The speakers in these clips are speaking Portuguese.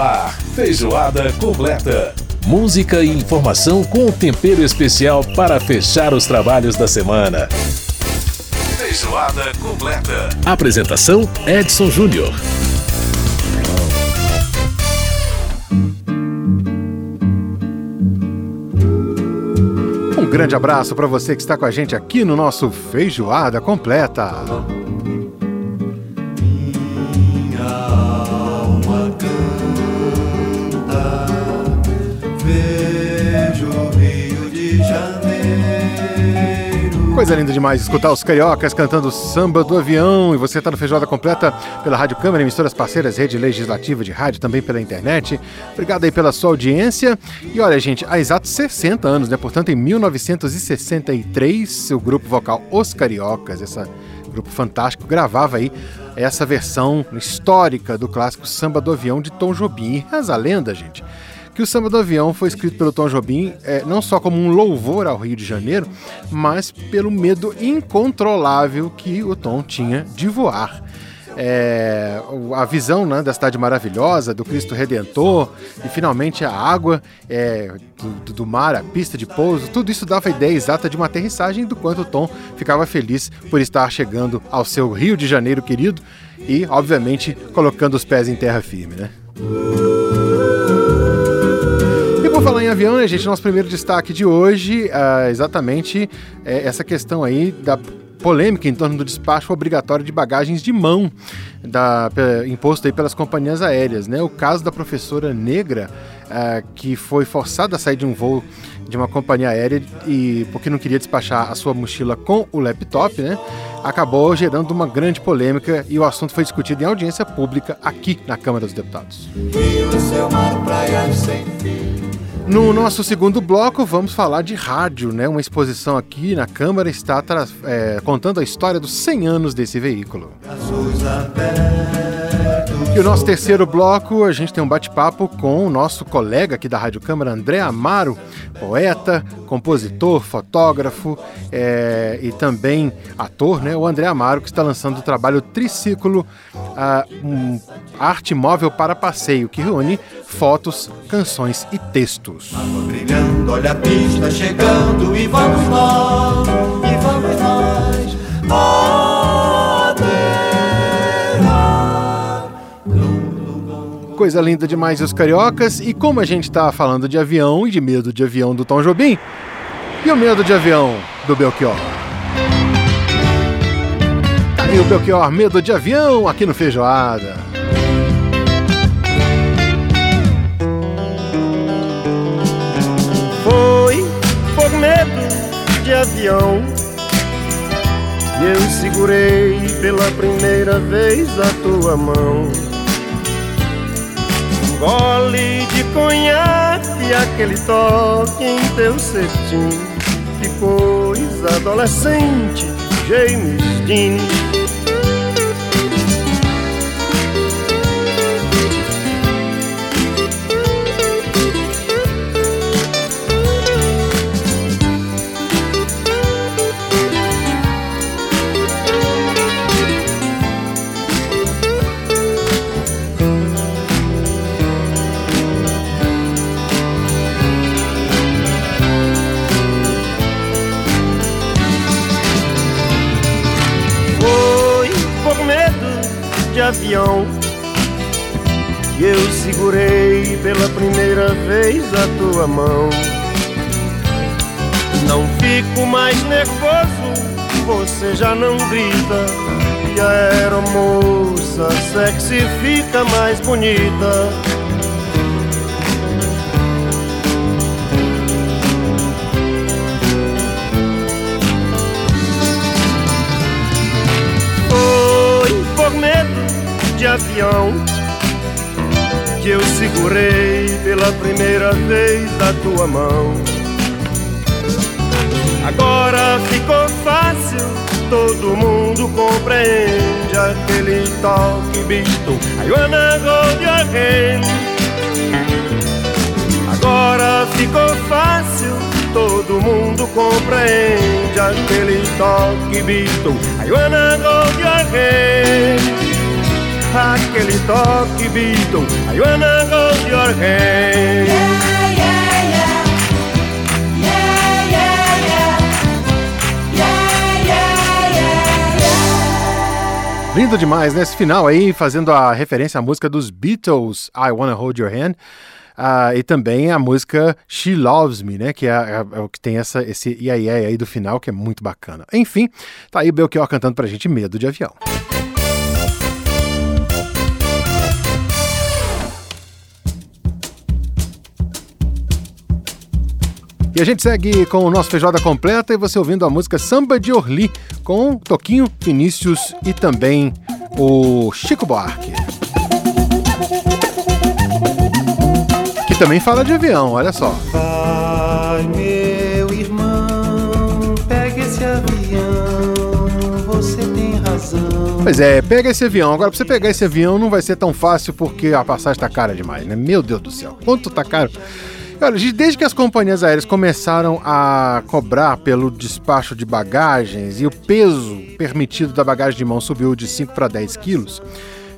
Ar, feijoada completa. Música e informação com um tempero especial para fechar os trabalhos da semana. Feijoada completa. Apresentação Edson Júnior. Um grande abraço para você que está com a gente aqui no nosso Feijoada Completa. Coisa linda demais escutar os cariocas cantando samba do avião. E você está no Feijoada Completa pela Rádio Câmara, emissoras parceiras, rede legislativa de rádio, também pela internet. Obrigado aí pela sua audiência. E olha, gente, há exatos 60 anos, né? Portanto, em 1963, o grupo vocal Os Cariocas, esse grupo fantástico, gravava aí essa versão histórica do clássico Samba do Avião de Tom Jobim. Reza a lenda, gente que o Samba do Avião foi escrito pelo Tom Jobim é, não só como um louvor ao Rio de Janeiro, mas pelo medo incontrolável que o Tom tinha de voar. É, a visão né, da cidade maravilhosa, do Cristo Redentor e finalmente a água é, do, do, mar, a pista de pouso, tudo isso dava a ideia exata de uma aterrissagem do quanto o Tom ficava feliz por estar chegando ao seu Rio de Janeiro querido e, obviamente, colocando os pés em terra firme. Né? Avião, né, gente? Nosso primeiro destaque de hoje é exatamente é essa questão aí da polêmica em torno do despacho obrigatório de bagagens de mão da, imposto aí pelas companhias aéreas. Né? O caso da professora negra uh, que foi forçada a sair de um voo de uma companhia aérea e porque não queria despachar a sua mochila com o laptop, né? acabou gerando uma grande polêmica e o assunto foi discutido em audiência pública aqui na Câmara dos Deputados. Rio, No nosso segundo bloco, vamos falar de rádio, né? Uma exposição aqui na Câmara está é, contando a história dos 100 anos desse veículo. E o nosso terceiro bloco, a gente tem um bate-papo com o nosso colega aqui da Rádio Câmara, André Amaro, poeta, compositor, fotógrafo é, e também ator, né? O André Amaro, que está lançando o trabalho Triciclo, uh, um arte móvel para passeio, que reúne fotos, canções e textos. Brilhando, olha a pista chegando e vamos nós, e vamos nós. Coisa linda demais os cariocas. E como a gente está falando de avião e de medo de avião do Tom Jobim, e o medo de avião do Belchior? Tá aí o Belchior, medo de avião aqui no Feijoada. de avião. E eu segurei pela primeira vez a tua mão. Gole de conhaque, aquele toque em teu cetim. Que coisa adolescente, James Dean. A tua mão. Não fico mais nervoso, você já não grita. E a aeromoça sexy fica mais bonita. de avião que eu segurei pela primeira vez a tua mão. Agora ficou fácil, todo mundo compreende aquele toque visto. Your hand. Agora ficou fácil, todo mundo compreende aquele toque visto. Your hand. aquele toque. I wanna hold your hand. Lindo demais, né? Esse final aí, fazendo a referência à música dos Beatles, I Wanna Hold Your Hand. Ah, e também a música She Loves Me, né? Que é, é- é que tem essa, esse ia ia aí do final, que é muito bacana. Enfim, tá aí o Belchior cantando pra gente Medo de Avião. E a gente segue com o nosso feijoada completa e você ouvindo a música Samba de Orly com Toquinho, Vinícius e também o Chico Buarque. Que também fala de avião, olha só. Vai, meu irmão, pega esse avião, você tem razão. Pois é, pega esse avião. Agora, pra você pegar esse avião não vai ser tão fácil porque a passagem tá cara demais, né? Meu Deus do céu, quanto tá caro? Olha, desde que as companhias aéreas começaram a cobrar pelo despacho de bagagens e o peso permitido da bagagem de mão subiu de 5 para 10 quilos,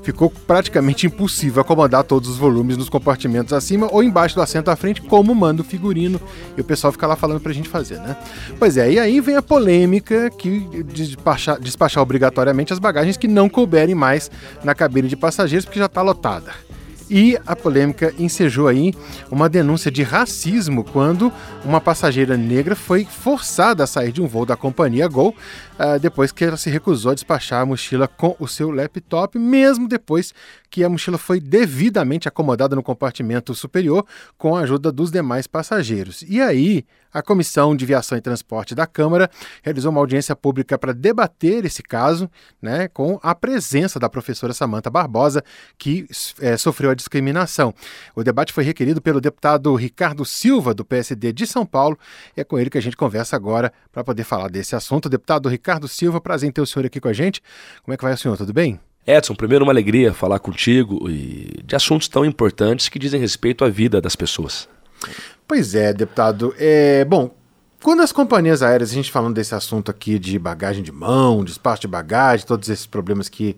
ficou praticamente impossível acomodar todos os volumes nos compartimentos acima ou embaixo do assento à frente, como manda o figurino, e o pessoal fica lá falando pra gente fazer, né? Pois é, e aí vem a polêmica que despachar, despachar obrigatoriamente as bagagens que não couberem mais na cabine de passageiros, porque já está lotada. E a polêmica ensejou aí uma denúncia de racismo quando uma passageira negra foi forçada a sair de um voo da companhia Gol ah, depois que ela se recusou a despachar a mochila com o seu laptop, mesmo depois que a mochila foi devidamente acomodada no compartimento superior com a ajuda dos demais passageiros. E aí, a Comissão de Viação e Transporte da Câmara realizou uma audiência pública para debater esse caso, né, com a presença da professora Samanta Barbosa, que eh, sofreu a discriminação. O debate foi requerido pelo deputado Ricardo Silva, do PSD de São Paulo, e é com ele que a gente conversa agora para poder falar desse assunto. Deputado Ricardo Silva, prazer em ter o senhor aqui com a gente. Como é que vai o senhor? Tudo bem? Edson, primeiro uma alegria falar contigo e de assuntos tão importantes que dizem respeito à vida das pessoas. Pois é, deputado. É, bom, quando as companhias aéreas, a gente falando desse assunto aqui de bagagem de mão, despacho de bagagem, todos esses problemas que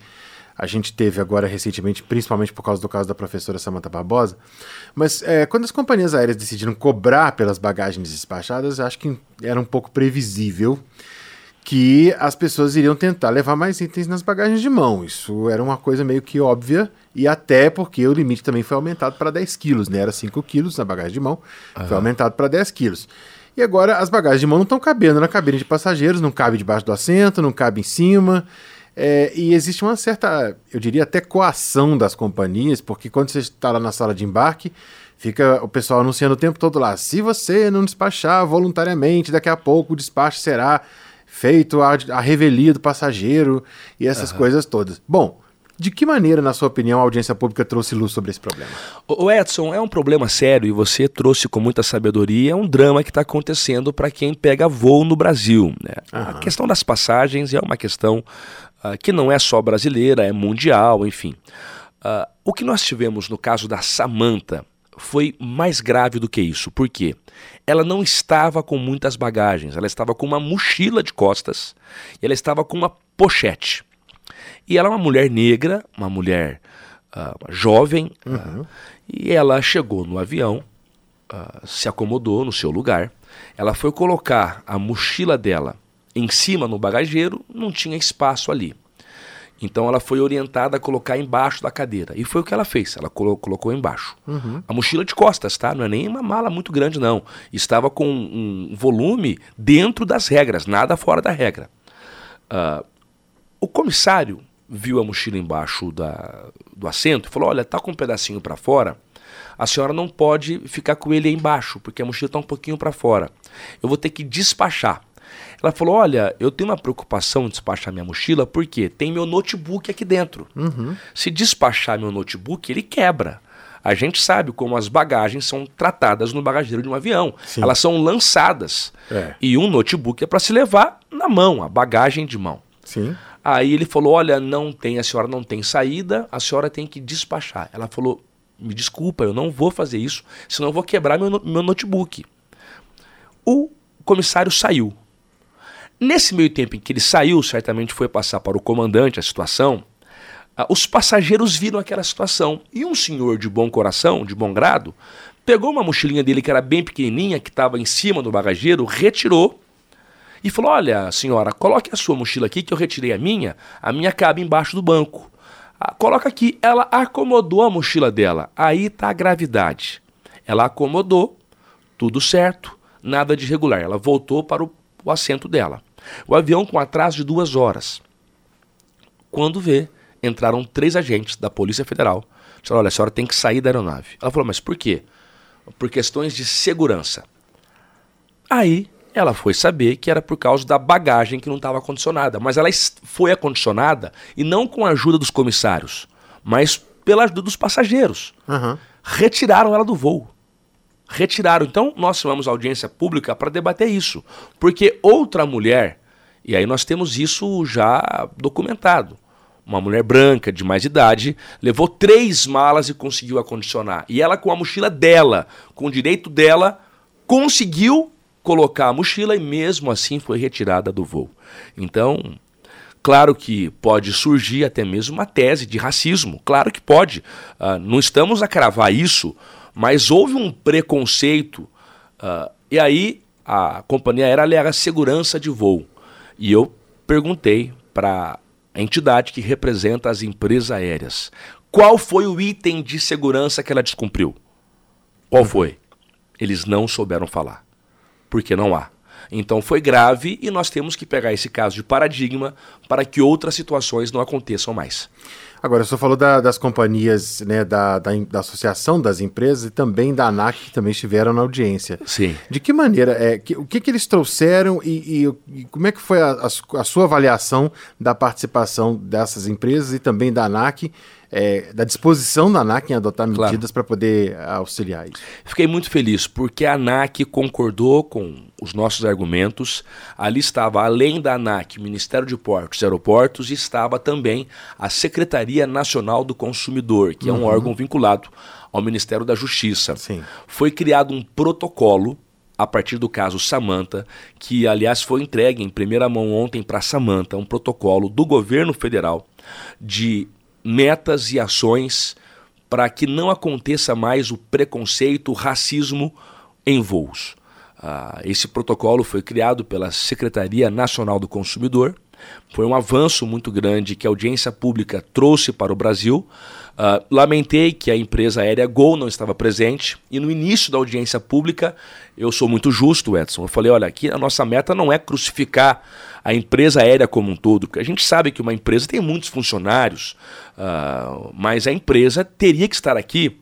a gente teve agora recentemente, principalmente por causa do caso da professora Samantha Barbosa, mas é, quando as companhias aéreas decidiram cobrar pelas bagagens despachadas, acho que era um pouco previsível que as pessoas iriam tentar levar mais itens nas bagagens de mão. Isso era uma coisa meio que óbvia, e até porque o limite também foi aumentado para 10 quilos, né? Era 5 quilos na bagagem de mão, foi aumentado para 10 quilos. E agora as bagagens de mão não estão cabendo na cabine de passageiros, não cabe debaixo do assento, não cabe em cima. É, e existe uma certa, eu diria até coação das companhias, porque quando você está lá na sala de embarque, fica o pessoal anunciando o tempo todo lá: se você não despachar voluntariamente, daqui a pouco o despacho será feito a, a revelia do passageiro e essas coisas todas. Bom, de que maneira, na sua opinião, a audiência pública trouxe luz sobre esse problema? O Edson, é um problema sério e você trouxe com muita sabedoria é um drama que está acontecendo para quem pega voo no Brasil. né? A questão das passagens é uma questão ah, que não é só brasileira, é mundial, enfim. Ah, o que nós tivemos no caso da Samantha foi mais grave do que isso. Por quê? Ela não estava com muitas bagagens, ela estava com uma mochila de costas e ela estava com uma pochete. E ela é uma mulher negra, uma mulher ah, jovem, ah, e ela chegou no avião, ah, se acomodou no seu lugar. Ela foi colocar a mochila dela em cima no bagageiro, não tinha espaço ali. Então ela foi orientada a colocar embaixo da cadeira. E foi o que ela fez. Ela colo- colocou embaixo. A mochila de costas, tá? Não é nem uma mala muito grande, não. Estava com um volume dentro das regras, nada fora da regra. Ah, o comissário viu a mochila embaixo da, do assento e falou: Olha, tá com um pedacinho para fora. A senhora não pode ficar com ele aí embaixo, porque a mochila está um pouquinho para fora. Eu vou ter que despachar. Ela falou: Olha, eu tenho uma preocupação em despachar minha mochila porque tem meu notebook aqui dentro. Se despachar meu notebook, ele quebra. A gente sabe como as bagagens são tratadas no bagageiro de um avião. Elas são lançadas. É. E um notebook é para se levar na mão, a bagagem de mão. Sim. Aí ele falou: Olha, não tem, a senhora não tem saída, a senhora tem que despachar. Ela falou: Me desculpa, eu não vou fazer isso, senão eu vou quebrar meu, meu notebook. O comissário saiu. Nesse meio tempo em que ele saiu, certamente foi passar para o comandante a situação. ah, os passageiros viram aquela situação. E um senhor de bom coração, de bom grado, pegou uma mochilinha dele que era bem pequenininha, que estava em cima do bagageiro, retirou e falou: Olha, senhora, coloque a sua mochila aqui que eu retirei a minha, a minha cabe embaixo do banco. Ah, coloca aqui. Ela acomodou a mochila dela. Aí está a gravidade. Ela acomodou, tudo certo, nada de irregular. Ela voltou para o, o assento dela. O avião com atraso de duas horas. Quando vê, entraram três agentes da Polícia Federal. Disseram, olha, a senhora tem que sair da aeronave. Ela falou, mas por quê? Por questões de segurança. Aí ela foi saber que era por causa da bagagem que não estava acondicionada. Mas ela foi acondicionada e não com a ajuda dos comissários, mas pela ajuda dos passageiros. Aham. Retiraram ela do voo. Retiraram. Então, nós chamamos a audiência pública para debater isso. Porque outra mulher, e aí nós temos isso já documentado. Uma mulher branca, de mais idade, levou três malas e conseguiu acondicionar. E ela, com a mochila dela, com o direito dela, conseguiu colocar a mochila e mesmo assim foi retirada do voo. Então, claro que pode surgir até mesmo uma tese de racismo, claro que pode. Uh, não estamos a cravar isso, mas houve um preconceito. Uh, e aí a companhia aérea alega segurança de voo. E eu perguntei para a entidade que representa as empresas aéreas qual foi o item de segurança que ela descumpriu. Qual foi? Eles não souberam falar porque não há. Então foi grave e nós temos que pegar esse caso de paradigma para que outras situações não aconteçam mais. Agora, o senhor falou da- das companhias, né, da, da, da Associação das Empresas e também da ANAC, que também estiveram na audiência. Sim. De que maneira, é, que- o que, que eles trouxeram e, e- e como é que foi a, a a sua avaliação da participação dessas empresas e também da ANAC, é, da disposição da ANAC em adotar Claro. medidas para poder auxiliar isso? Fiquei muito feliz porque a ANAC concordou com os nossos argumentos. Ali estava, além da ANAC, Ministério de Portos e Aeroportos, estava também a Secretaria Nacional do Consumidor, que é um órgão vinculado ao Ministério da Justiça. Sim. Foi criado um protocolo a partir do caso Samanta, que aliás foi entregue em primeira mão ontem para Samanta, um protocolo do governo federal de metas e ações para que não aconteça mais o preconceito, o racismo em voos. Ah, esse protocolo foi criado pela Secretaria Nacional do Consumidor. Foi um avanço muito grande que a audiência pública trouxe para o Brasil. Ah, lamentei que a empresa aérea Gol não estava presente e no início da audiência pública eu sou muito justo, Edson. Eu falei: olha, aqui a nossa meta não é crucificar a empresa aérea como um todo, porque a gente sabe que uma empresa tem muitos funcionários, ah, mas a empresa teria que estar aqui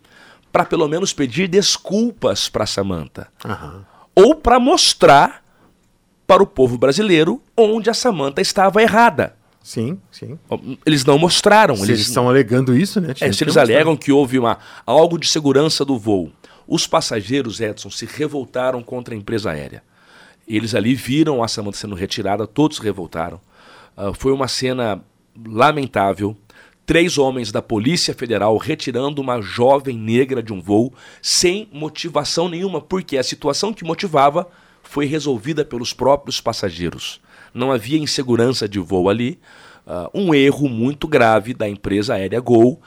para pelo menos pedir desculpas para Samanta Aham. ou para mostrar para o povo brasileiro onde a Samanta estava errada. Sim, sim. Eles não mostraram. Se eles, eles estão alegando isso, né? tinha é, se eles mostrar. alegam que houve uma, algo de segurança do voo. Os passageiros, Edson, se revoltaram contra a empresa aérea. Eles ali viram a Samanta sendo retirada, todos revoltaram. Ah, foi uma cena lamentável. Três homens da Polícia Federal retirando uma jovem negra de um voo sem motivação nenhuma, porque a situação que motivava foi resolvida pelos próprios passageiros. Não havia insegurança de voo ali, ah, um erro muito grave da empresa aérea Gol.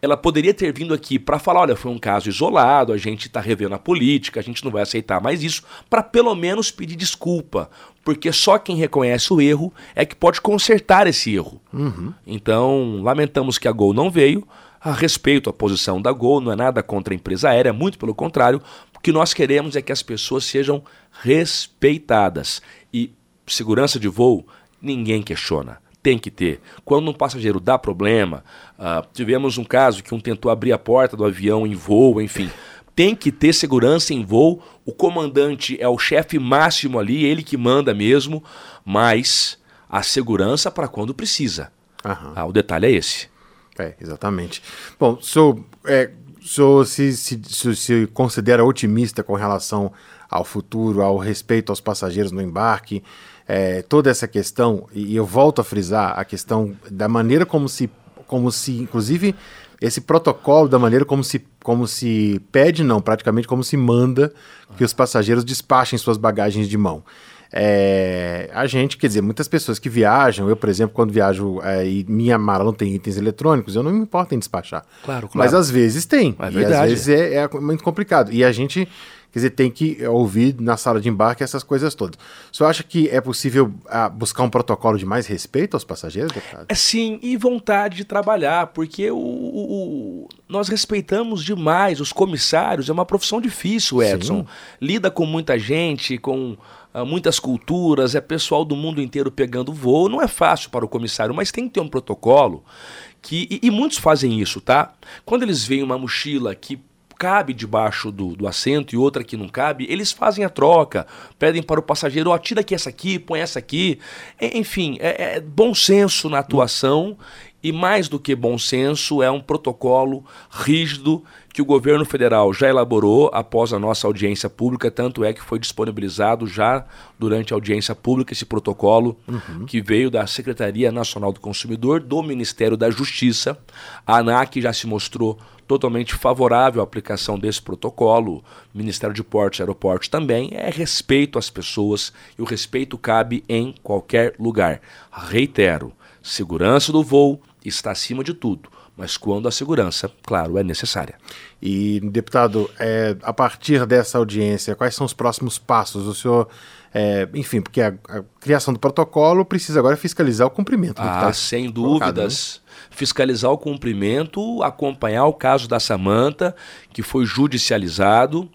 Ela poderia ter vindo aqui para falar: olha, foi um caso isolado, a gente está revendo a política, a gente não vai aceitar mais isso, para pelo menos pedir desculpa, porque só quem reconhece o erro é que pode consertar esse erro. Então, lamentamos que a Gol não veio. A respeito à posição da Gol, não é nada contra a empresa aérea, muito pelo contrário. O que nós queremos é que as pessoas sejam respeitadas. E segurança de voo, ninguém questiona. Tem que ter. Quando um passageiro dá problema, ah, tivemos um caso que um tentou abrir a porta do avião em voo, enfim. Tem que ter segurança em voo. O comandante é o chefe máximo ali, ele que manda mesmo, mas a segurança para quando precisa. Ah, o detalhe é esse. É, exatamente. Bom, senhor, é, senhor se, se, se, se considera otimista com relação ao futuro, ao respeito aos passageiros no embarque, é, toda essa questão, e eu volto a frisar a questão da maneira como se, como se inclusive, esse protocolo, da maneira como se, como se pede, não, praticamente como se manda que os passageiros despachem suas bagagens de mão. É, a gente, quer dizer, muitas pessoas que viajam, eu, por exemplo, quando viajo é, e minha mala não tem itens eletrônicos, eu não me importo em despachar. Claro, claro. Mas às vezes tem. É e verdade. às vezes é, é muito complicado. E a gente, quer dizer, tem que ouvir na sala de embarque essas coisas todas. Você acha que é possível ah, buscar um protocolo de mais respeito aos passageiros, deputado? É sim, e vontade de trabalhar, porque o, o- o- nós respeitamos demais os comissários, é uma profissão difícil, Edson. Lida com muita gente, com muitas culturas, é pessoal do mundo inteiro pegando voo, não é fácil para o comissário, mas tem que ter um protocolo que. E, e muitos fazem isso, tá? Quando eles veem uma mochila que cabe debaixo do, do assento e outra que não cabe, eles fazem a troca, pedem para o passageiro, ó, tira aqui essa aqui, põe essa aqui. Enfim, é, é bom senso na atuação e mais do que bom senso, é um protocolo rígido que o governo federal já elaborou após a nossa audiência pública, tanto é que foi disponibilizado já durante a audiência pública esse protocolo que veio da Secretaria Nacional do Consumidor, do Ministério da Justiça. A ANAC já se mostrou totalmente favorável à aplicação desse protocolo. Ministério de Portos e Aeroportos também. É respeito às pessoas e o respeito cabe em qualquer lugar. Reitero, segurança do voo está acima de tudo, mas quando a segurança, claro, é necessária. E, deputado, é, a partir dessa audiência, quais são os próximos passos? O senhor, é, enfim, porque a, a criação do protocolo precisa agora fiscalizar o cumprimento. Ah, tá sem colocado, né? dúvidas. Fiscalizar o cumprimento, acompanhar o caso da Samanta, que foi judicializado.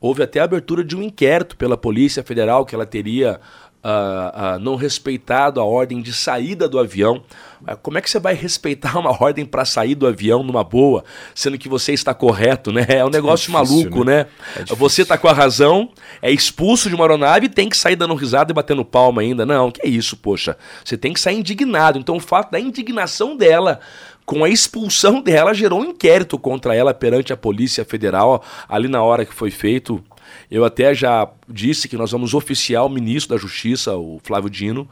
Houve até a abertura de um inquérito pela Polícia Federal que ela teria ah, ah, não respeitado a ordem de saída do avião. Ah, Como é que você vai respeitar uma ordem para sair do avião numa boa, sendo que você está correto, né? É um negócio difícil, maluco, né? né? É você está com a razão, é expulso de uma aeronave e tem que sair dando risada e batendo palma ainda. Não, que é isso, poxa. Você tem que sair indignado. Então o fato da indignação dela com a expulsão dela gerou um inquérito contra ela perante a Polícia Federal ali na hora que foi feito. Eu até já disse que nós vamos oficiar o ministro da Justiça, o Flávio Dino,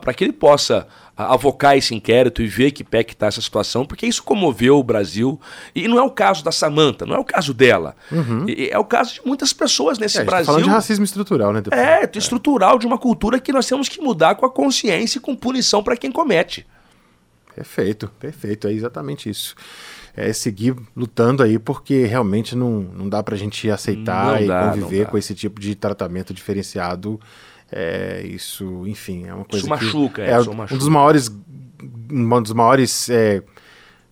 para que ele possa ah, avocar esse inquérito e ver que pé que está essa situação, porque isso comoveu o Brasil. E não é o caso da Samanta, não é o caso dela. E é o caso de muitas pessoas nesse Uhum. É, tá Brasil. falando de racismo estrutural, né, deputado? É, estrutural de uma cultura que nós temos que mudar com a consciência e com punição para quem comete. Perfeito, perfeito, é exatamente isso. É seguir lutando aí, porque realmente não, não dá pra gente aceitar Não e dá, conviver com esse tipo de tratamento diferenciado. É, isso, enfim, é uma coisa que machuca, é, Edson, um machuca. dos maiores, um dos maiores, é,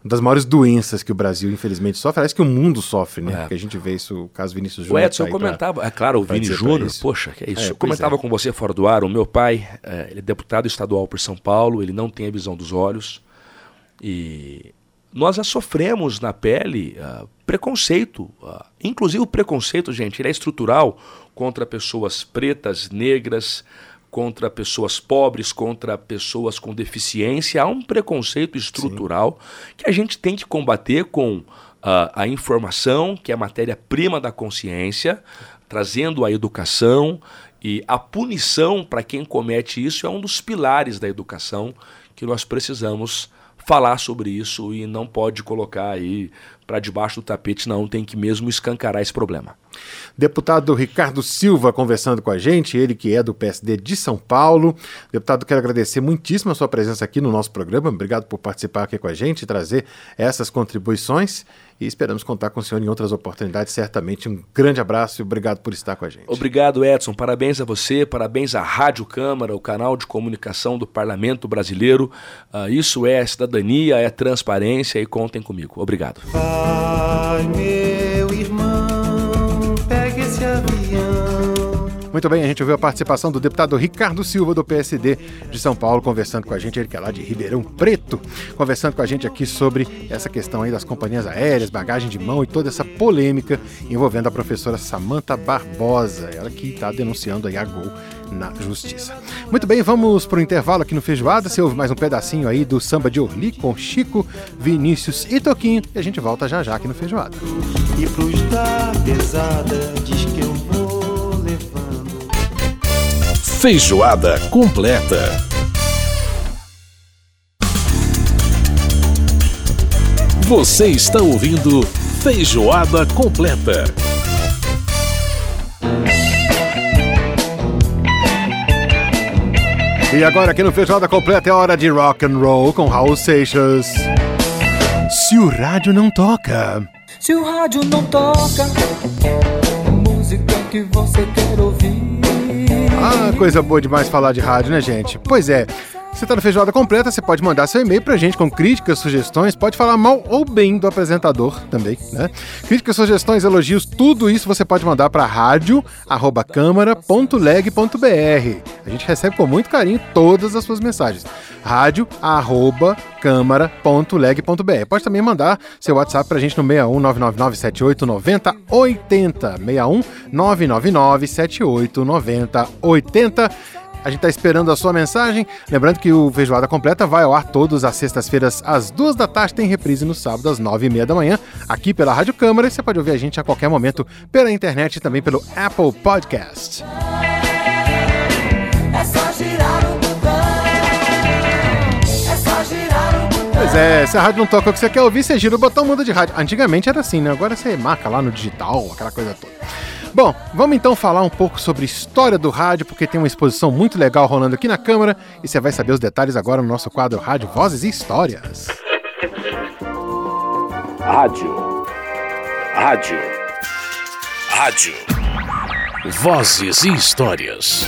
uma das maiores doenças que o Brasil infelizmente sofre, aliás que o mundo sofre, né? É. Porque a gente vê isso, o caso Vinícius O Júnior. Edson tá pra- comentava, é claro, o pra Vini pra Júnior, isso. poxa, que é isso. É, eu comentava é. com você fora do ar, o meu pai, é, ele é deputado estadual por São Paulo, ele não tem a visão dos olhos. E nós já sofremos na pele ah, preconceito. ah, inclusive o preconceito, gente, ele é estrutural contra pessoas pretas, negras, contra pessoas pobres, contra pessoas com deficiência. Há um preconceito estrutural que a gente tem que combater com ah, a informação, que é a matéria-prima da consciência, trazendo a educação e a punição para quem comete isso é um dos pilares da educação que nós precisamos falar sobre isso e não pode colocar aí para debaixo do tapete, não, tem que mesmo escancarar esse problema. Deputado Ricardo Silva conversando com a gente, ele que é do PSD de São Paulo. Deputado, quero agradecer muitíssimo a sua presença aqui no nosso programa. Obrigado por participar aqui com a gente e trazer essas contribuições. E esperamos contar com o senhor em outras oportunidades, certamente. Um grande abraço e obrigado por estar com a gente. Obrigado, Edson. Parabéns a você, parabéns à Rádio Câmara, o canal de comunicação do Parlamento Brasileiro. Ah, isso é cidadania, é transparência e contem comigo. Obrigado. Vai, meu irmão, Muito bem, a gente ouviu a participação do deputado Ricardo Silva, do PSD de São Paulo, conversando com a gente, ele que é lá de Ribeirão Preto, conversando com a gente aqui sobre essa questão aí das companhias aéreas, bagagem de mão e toda essa polêmica envolvendo a professora Samanta Barbosa, ela que está denunciando aí a Gol na justiça. Muito bem, vamos para o intervalo aqui no Feijoada, você ouve mais um pedacinho aí do samba de Orli com Chico, Vinícius e Toquinho, e a gente volta já já aqui no Feijoada. E pesada diz que eu Feijoada completa. Você está ouvindo Feijoada completa. E agora aqui no Feijoada Completa é hora de rock and roll com Raul Seixas. Se o rádio não toca. Se o rádio não toca, música que você quer ouvir. Ah, coisa boa demais falar de rádio, né, gente? Pois é. Você tá no Feijoada Completa, você pode mandar seu e-mail pra gente com críticas, sugestões, pode falar mal ou bem do apresentador também, né? Críticas, sugestões, elogios, tudo isso você pode mandar pra rádio@câmara.leg.br. A gente recebe com muito carinho todas as suas mensagens. rádio@câmara.leg.br. Pode também mandar seu WhatsApp pra gente no 61 999 78 90 80. 61 999 78 90 80. A gente está esperando a sua mensagem. Lembrando que o Feijoada Completa vai ao ar todas as sextas-feiras às duas da tarde, tem reprise no sábado às nove e meia da manhã, aqui pela Rádio Câmara. E você pode ouvir a gente a qualquer momento pela internet e também pelo Apple Podcast. É só girar o botão. É só girar o botão. Pois é, se a rádio não toca o que você quer ouvir, você gira o botão muda de rádio. Antigamente era assim, né? Agora você marca lá no digital, aquela coisa toda. Bom, vamos então falar um pouco sobre história do rádio, porque tem uma exposição muito legal rolando aqui na Câmara e você vai saber os detalhes agora no nosso quadro Rádio Vozes e Histórias. Rádio. Rádio. Rádio. Vozes e histórias.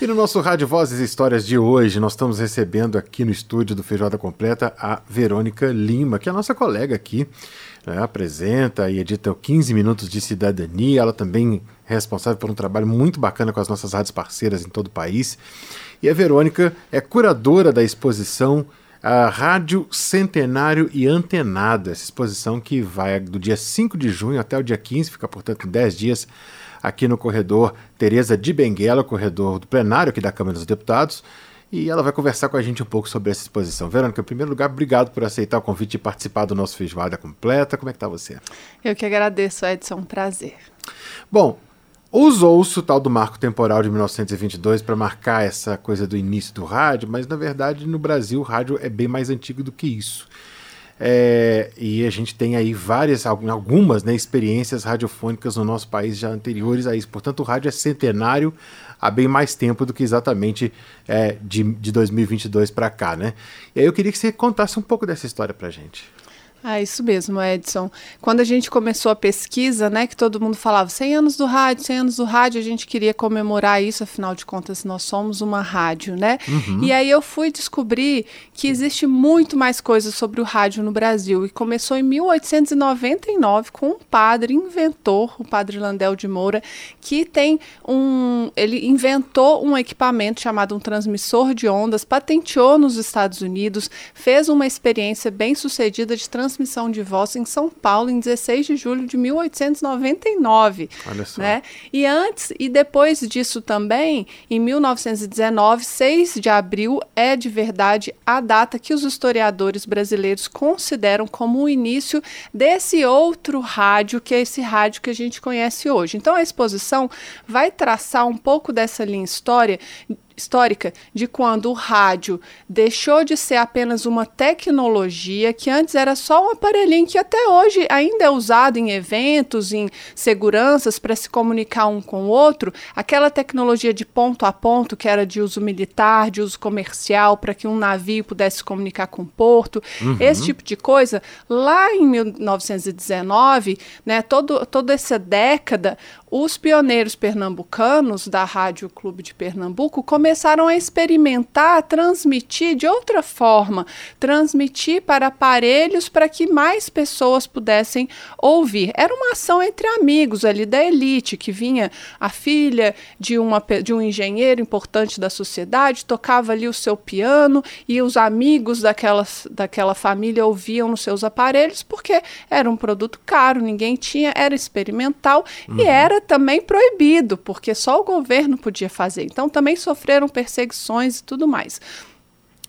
E no nosso Rádio Vozes e Histórias de hoje, nós estamos recebendo aqui no estúdio do Feijoada Completa a Verônica Lima, que é a nossa colega aqui, né, apresenta e edita o 15 Minutos de Cidadania. Ela também é responsável por um trabalho muito bacana com as nossas rádios parceiras em todo o país. E a Verônica é curadora da exposição a Rádio Centenário e Antenado, essa exposição que vai do dia 5 de junho até o dia 15, fica portanto 10 dias aqui no corredor Teresa de Benguela, corredor do plenário aqui da Câmara dos Deputados, e ela vai conversar com a gente um pouco sobre essa exposição. Verônica, em primeiro lugar, obrigado por aceitar o convite e participar do nosso Feijoada Completa. Como é que tá você? Eu que agradeço, Edson. Um prazer. Bom, usou-se o tal do marco temporal de 1922 para marcar essa coisa do início do rádio, mas na verdade no Brasil o rádio é bem mais antigo do que isso. É, e a gente tem aí várias, algumas né, experiências radiofônicas no nosso país já anteriores a isso. Portanto, o rádio é centenário há bem mais tempo do que exatamente é, de, de 2022 para cá, né? E aí eu queria que você contasse um pouco dessa história para gente. Ah, isso mesmo, Edson. Quando a gente começou a pesquisa, né, que todo mundo falava 100 anos do rádio, 100 anos do rádio, a gente queria comemorar isso, afinal de contas, nós somos uma rádio, né? Uhum. E aí eu fui descobrir que existe muito mais coisa sobre o rádio no Brasil. E começou em 1899 com um padre inventor, o padre Landel de Moura, que tem um. Ele inventou um equipamento chamado um transmissor de ondas, patenteou nos Estados Unidos, fez uma experiência bem sucedida de transmissão de voz em São Paulo em 16 de julho de 1899. Olha só. Né? E antes e depois disso também, em 1919, 6 de abril é de verdade a data que os historiadores brasileiros consideram como o início desse outro rádio, que é esse rádio que a gente conhece hoje. Então a exposição vai traçar um pouco dessa linha história histórica de quando o rádio deixou de ser apenas uma tecnologia que antes era só um aparelhinho que até hoje ainda é usado em eventos, em seguranças para se comunicar um com o outro, aquela tecnologia de ponto a ponto que era de uso militar, de uso comercial para que um navio pudesse se comunicar com o porto, esse tipo de coisa, lá em 1919, né, todo, toda essa década, os pioneiros pernambucanos da Rádio Clube de Pernambuco começaram a experimentar, transmitir de outra forma, transmitir para aparelhos para que mais pessoas pudessem ouvir. Era uma ação entre amigos ali da elite, que vinha a filha de, uma, de um engenheiro importante da sociedade, tocava ali o seu piano e os amigos daquelas, daquela família ouviam nos seus aparelhos, porque era um produto caro, ninguém tinha, era experimental e era também proibido, porque só o governo podia fazer. Então também sofreram perseguições e tudo mais.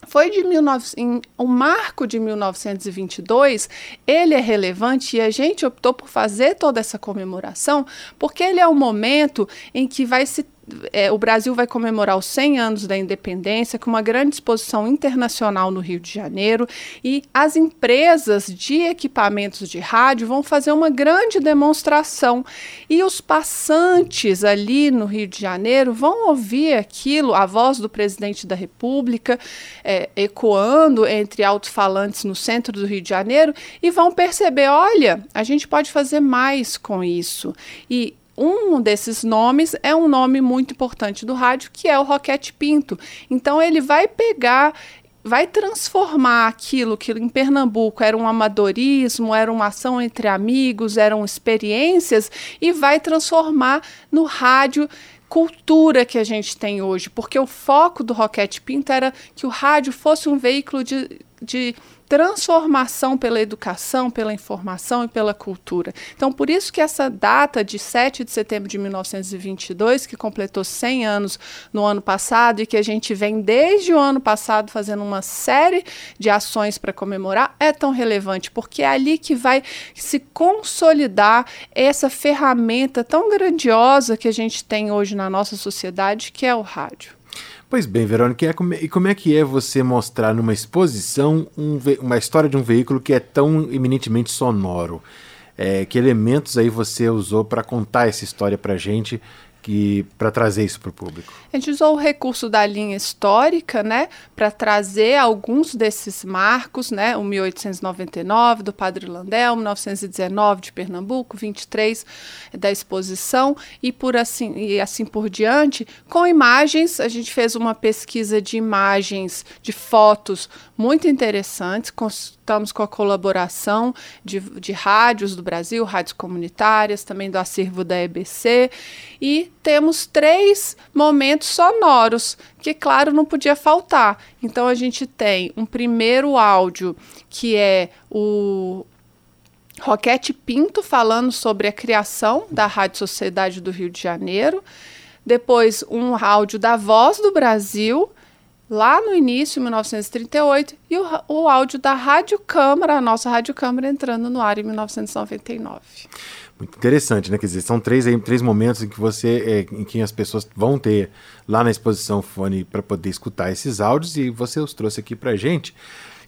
Foi de 19, em, o marco de 1922, ele é relevante e a gente optou por fazer toda essa comemoração, porque ele é o momento em que vai se é, o Brasil vai comemorar os 100 anos da independência com uma grande exposição internacional no Rio de Janeiro e as empresas de equipamentos de rádio vão fazer uma grande demonstração. E os passantes ali no Rio de Janeiro vão ouvir aquilo, a voz do presidente da República é, ecoando entre alto-falantes no centro do Rio de Janeiro e vão perceber, olha, a gente pode fazer mais com isso. E um desses nomes é um nome muito importante do rádio, que é o Roquete Pinto. Então ele vai pegar vai transformar aquilo que em Pernambuco era um amadorismo, era uma ação entre amigos, eram experiências, e vai transformar no rádio cultura que a gente tem hoje, porque o foco do Roquete Pinto era que o rádio fosse um veículo de, de transformação pela educação, pela informação e pela cultura. Então, por isso que essa data de 7 de setembro de 1922, que completou 100 anos no ano passado e que a gente vem desde o ano passado fazendo uma série de ações para comemorar, é tão relevante, porque é ali que vai se consolidar essa ferramenta tão grandiosa que a gente tem hoje na nossa sociedade, que é o rádio. Pois bem, Verônica, e como é que é você mostrar numa exposição um uma história de um veículo que é tão eminentemente sonoro? É, que elementos aí você usou para contar essa história para gente para trazer isso para o público? A gente usou o recurso da linha histórica, né, para trazer alguns desses marcos, né, o 1899 do Padre Landel, 1919 de Pernambuco, 23 da exposição e por assim e assim por diante, com imagens, a gente fez uma pesquisa de imagens, de fotos muito interessantes, contamos com a colaboração de, de rádios do Brasil, rádios comunitárias, também do acervo da EBC e temos três momentos sonoros, que, claro, não podia faltar. Então, a gente tem um primeiro áudio, que é o Roquete Pinto falando sobre a criação da Rádio Sociedade do Rio de Janeiro. Depois, um áudio da Voz do Brasil, lá no início, 1938, e o, o áudio da Rádio Câmara, a nossa Rádio Câmara, entrando no ar em 1999. Muito interessante, né? Quer dizer, são três, três momentos em que você, é, em que as pessoas vão ter lá na exposição fone para poder escutar esses áudios e você os trouxe aqui para gente.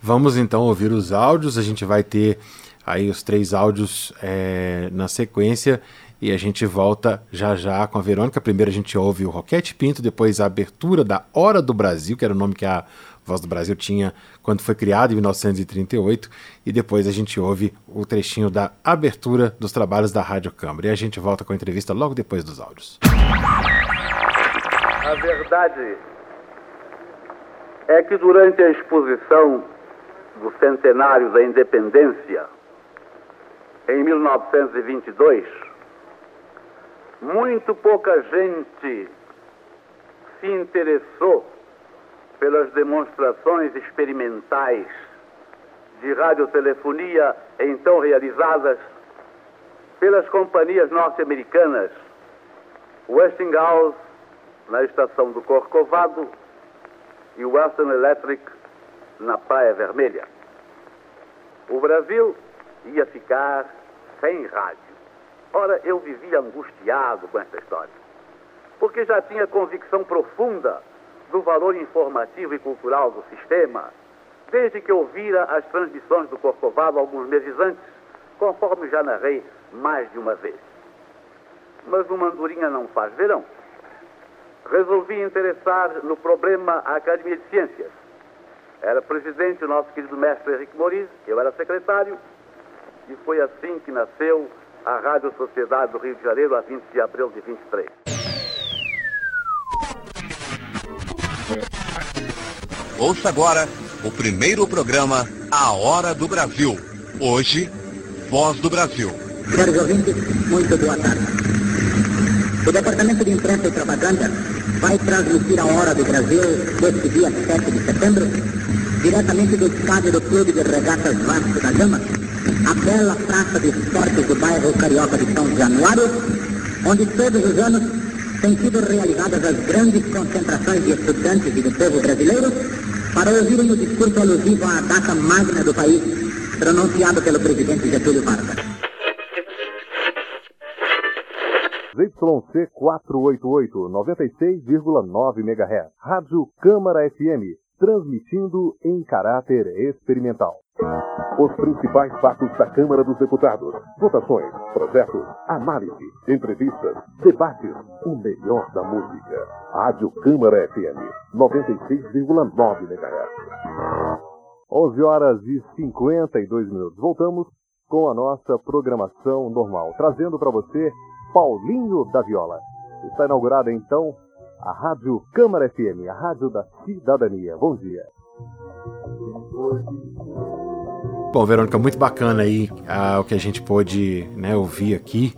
Vamos então ouvir os áudios. A gente vai ter aí os três áudios é, na sequência e a gente volta já já com a Verônica. Primeiro a gente ouve o Roquete Pinto, depois a abertura da Hora do Brasil, que era o nome que a Voz do Brasil tinha quando foi criado em 1938, e depois a gente ouve o trechinho da abertura dos trabalhos da Rádio Câmara. E a gente volta com a entrevista logo depois dos áudios. A verdade é que durante a exposição do centenário da independência, em 1922, muito pouca gente se interessou pelas demonstrações experimentais de radiotelefonia então realizadas pelas companhias norte-americanas Westinghouse na estação do Corcovado e Western Electric na Praia Vermelha. O Brasil ia ficar sem rádio. Ora, eu vivia angustiado com essa história, porque já tinha convicção profunda do valor informativo e cultural do sistema, desde que ouvira as transmissões do Corcovado alguns meses antes, conforme já narrei mais de uma vez. Mas uma andorinha não faz verão. Resolvi interessar no problema a Academia de Ciências. Era presidente o nosso querido mestre Henrique Moriz, eu era secretário, e foi assim que nasceu a Rádio Sociedade do Rio de Janeiro, a 20 de abril de 23. Ouça agora o primeiro programa A Hora do Brasil. Hoje, Voz do Brasil. Senhores ouvintes, muito boa tarde. O Departamento de Imprensa e Propaganda vai transmitir a Hora do Brasil deste dia 7 de setembro, diretamente do estádio do Clube de Regatas Vasco da Gama, a bela praça de esportes do bairro Carioca de São Januário, onde todos os anos têm sido realizadas as grandes concentrações de estudantes e do povo brasileiro para ouvirem o discurso alusivo à data magna do país, pronunciado pelo presidente Getúlio Vargas. YC 488, 96,9 MHz. Rádio Câmara FM, transmitindo em caráter experimental. Os principais fatos da Câmara dos Deputados. Votações, projetos, análise, entrevistas, debates. O melhor da música. Rádio Câmara FM, 96,9 MHz. 11 horas e 52 minutos. Voltamos com a nossa programação normal, trazendo para você Paulinho da Viola. Está inaugurada então a Rádio Câmara FM, a Rádio da Cidadania. Bom dia. Bom, Verônica, muito bacana aí ah, o que a gente pôde né, ouvir aqui.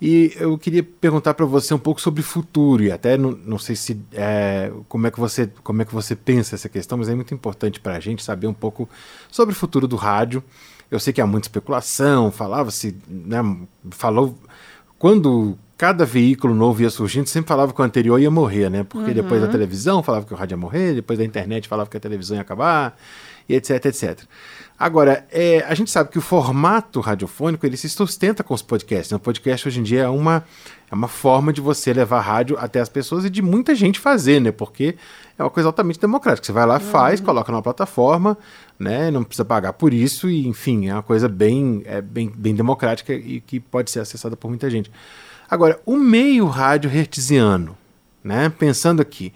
E eu queria perguntar para você um pouco sobre futuro e até não, não sei se é, como é que você como é que você pensa essa questão, mas é muito importante para a gente saber um pouco sobre o futuro do rádio. Eu sei que há muita especulação, falava-se, né, falou quando cada veículo novo ia surgindo, sempre falava que o anterior ia morrer, né? Porque Uhum. depois da televisão falava que o rádio ia morrer, depois da internet falava que a televisão ia acabar, e etc, etc. Agora, é, a gente sabe que o formato radiofônico ele se sustenta com os podcasts. né? O podcast hoje em dia é uma, é uma forma de você levar rádio até as pessoas e de muita gente fazer, né? Porque é uma coisa altamente democrática. Você vai lá, faz, coloca numa plataforma, né? Não precisa pagar por isso e, enfim, é uma coisa bem, é, bem, bem democrática e que pode ser acessada por muita gente. Agora, o meio rádio hertziano, né? Pensando aqui,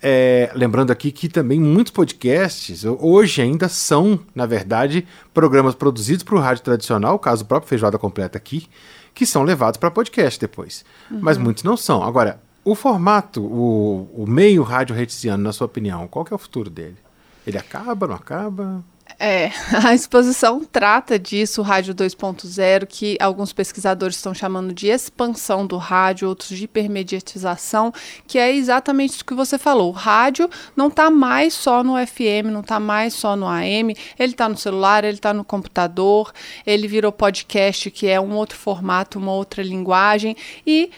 é, lembrando aqui que também muitos podcasts hoje ainda são, na verdade, programas produzidos para o rádio tradicional, o caso do próprio Feijoada Completa aqui, que são levados para podcast depois. Uhum. Mas muitos não são. Agora, o formato, o, o meio rádio hertziano, na sua opinião, qual que é o futuro dele? Ele acaba, não acaba? É, a exposição trata disso, o rádio 2.0, que alguns pesquisadores estão chamando de expansão do rádio, outros de hipermediatização, que é exatamente isso que você falou. O rádio não está mais só no FM, não está mais só no AM, ele está no celular, ele está no computador, ele virou podcast, que é um outro formato, uma outra linguagem, e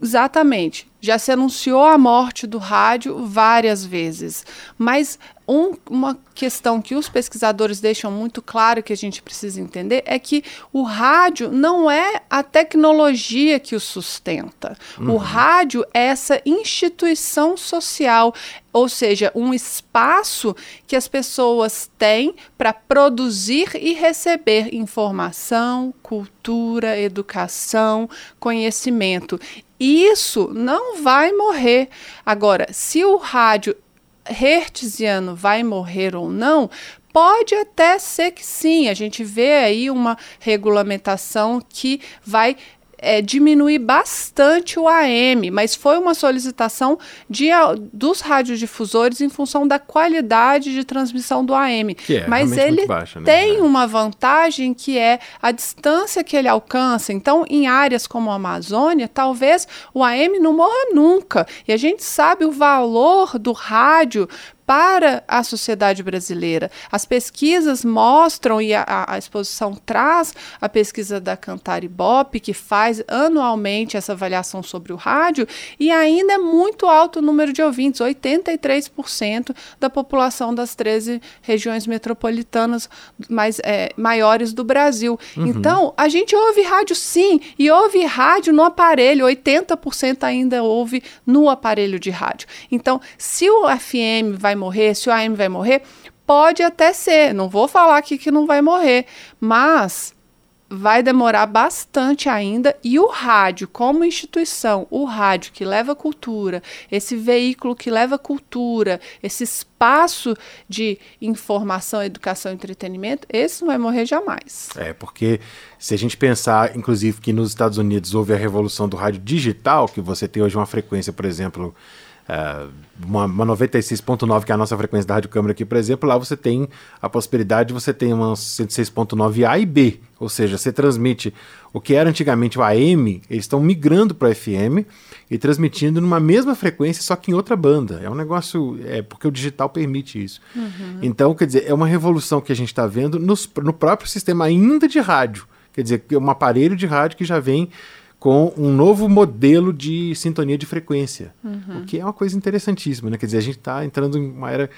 Exatamente. Já se anunciou a morte do rádio várias vezes. Mas um- uma questão que os pesquisadores deixam muito claro que a gente precisa entender é que o rádio não é a tecnologia que o sustenta. O Uhum. rádio é essa instituição social, ou seja, um espaço que as pessoas têm para produzir e receber informação, cultura, educação, conhecimento. Isso não vai morrer. Agora, se o rádio hertziano vai morrer ou não, pode até ser que sim. A gente vê aí uma regulamentação que vai é, diminuir bastante o AM, mas foi uma solicitação de, dos radiodifusores em função da qualidade de transmissão do AM. É mas ele baixa, né? tem uma vantagem que é a distância que ele alcança. Então, em áreas como a Amazônia, talvez o AM não morra nunca. E a gente sabe o valor do rádio para a sociedade brasileira. As pesquisas mostram, e a, a- exposição traz a pesquisa da Cantar Ibope, que faz anualmente essa avaliação sobre o rádio, e ainda é muito alto o número de ouvintes, 83% da população das 13 regiões metropolitanas mais, é, maiores do Brasil. Uhum. Então, a gente ouve rádio sim, e ouve rádio no aparelho, 80% ainda ouve no aparelho de rádio. Então, se o FM vai morrer, se o AM vai morrer, pode até ser, não vou falar aqui que não vai morrer, mas vai demorar bastante ainda e o rádio como instituição, o rádio que leva cultura, esse veículo que leva cultura, esse espaço de informação, educação entretenimento, esse não vai morrer jamais. É, porque se a gente pensar, inclusive, que nos Estados Unidos houve a revolução do rádio digital, que você tem hoje uma frequência, por exemplo, eh, uma, uma 96.9, que é a nossa frequência da Rádio Câmara aqui, por exemplo, lá você tem a possibilidade de você ter uma 106.9 A e B, ou seja, você transmite o que era antigamente o AM, eles estão migrando para o FM e transmitindo numa mesma frequência, só que em outra banda. É um negócio, é porque o digital permite isso. Uhum. Então, quer dizer, é uma revolução que a gente está vendo nos- no próprio sistema ainda de rádio. Quer dizer, que é um aparelho de rádio que já vem com um novo modelo de sintonia de frequência. Uhum. O que é uma coisa interessantíssima, né? Quer dizer, a gente está entrando em uma era.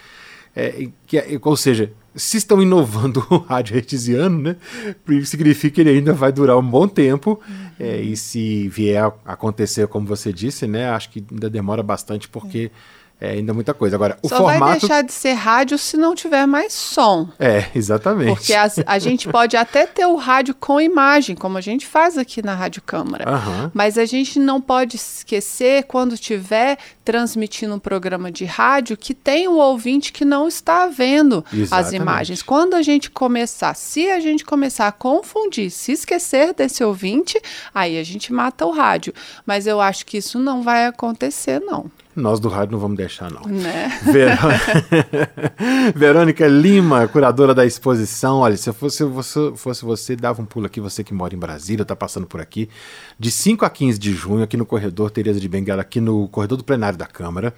é, que, é- ou seja, se estão inovando o rádio artesiano, né? Significa que ele ainda vai durar um bom tempo. Uhum. É, e se vier a acontecer, como você disse, né? Acho que ainda demora bastante, porque. É é ainda muita coisa. Agora, o Só formato. vai deixar de ser rádio se não tiver mais som. É, exatamente. Porque a, a gente pode até ter o rádio com imagem, como a gente faz aqui na Rádio Câmara. Aham. Mas a gente não pode esquecer, quando estiver transmitindo um programa de rádio, que tem o ouvinte que não está vendo as Exatamente. imagens. Quando a gente começar, se a gente começar a confundir, se esquecer desse ouvinte, aí a gente mata o rádio. Mas eu acho que isso não vai acontecer, não. Nós do rádio não vamos deixar, não. Né? Verô- Verônica Lima, curadora da exposição. Olha, se eu fosse você, fosse você, dava um pulo aqui, você que mora em Brasília, tá passando por aqui. De 5 a 15 de junho, aqui no corredor Tereza de Bengala, aqui no corredor do plenário da Câmara,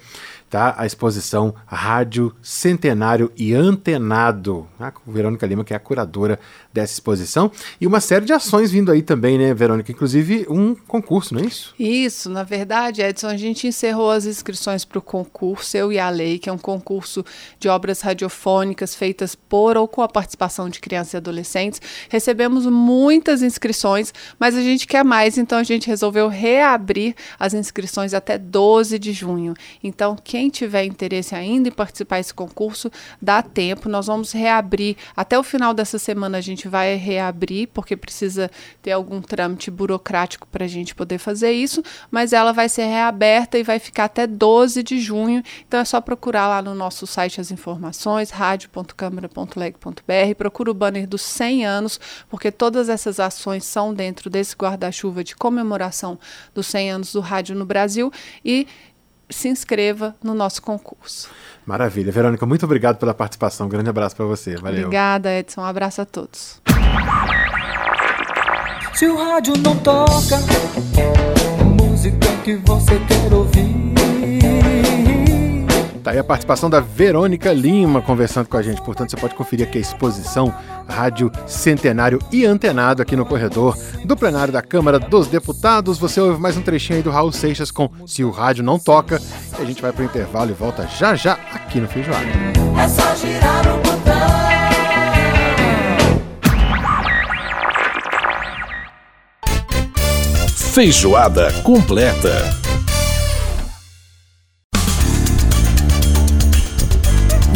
tá? A exposição Rádio Centenário e Antenado. A Verônica Lima, que é a curadora dessa exposição. E uma série de ações vindo aí também, né, Verônica? Inclusive um concurso, não é isso? Isso, na verdade, Edson, a gente encerrou as inscrições para o concurso Eu e a Lei, que é um concurso de obras radiofônicas feitas por ou com a participação de crianças e adolescentes. Recebemos muitas inscrições, mas a gente quer mais, então a gente resolveu reabrir as inscrições até 12 de junho. Então, quem tiver interesse ainda em participar desse concurso, dá tempo. Nós vamos reabrir até o final dessa semana. A gente vai reabrir, porque precisa ter algum trâmite burocrático para a gente poder fazer isso, mas ela vai ser reaberta e vai ficar até 12 de junho. Então é só procurar lá no nosso site as informações, radio.câmara.leg.br. Procura o banner dos 100 anos, porque todas essas ações são dentro desse guarda-chuva de comemoração dos 100 anos do rádio no Brasil e se inscreva no nosso concurso. Maravilha. Verônica, muito obrigado pela participação. Um grande abraço para você. Valeu. Obrigada, Edson. Um abraço a todos. Se o rádio não toca música que você quer ouvir. Tá aí a participação da Verônica Lima conversando com a gente. Portanto, você pode conferir aqui a exposição Rádio Centenário e Antenado aqui no corredor do plenário da Câmara dos Deputados. Você ouve mais um trechinho aí do Raul Seixas com Se o Rádio Não Toca. E a gente vai pro intervalo e volta já já aqui no Feijoada. É só girar o botão. Feijoada completa.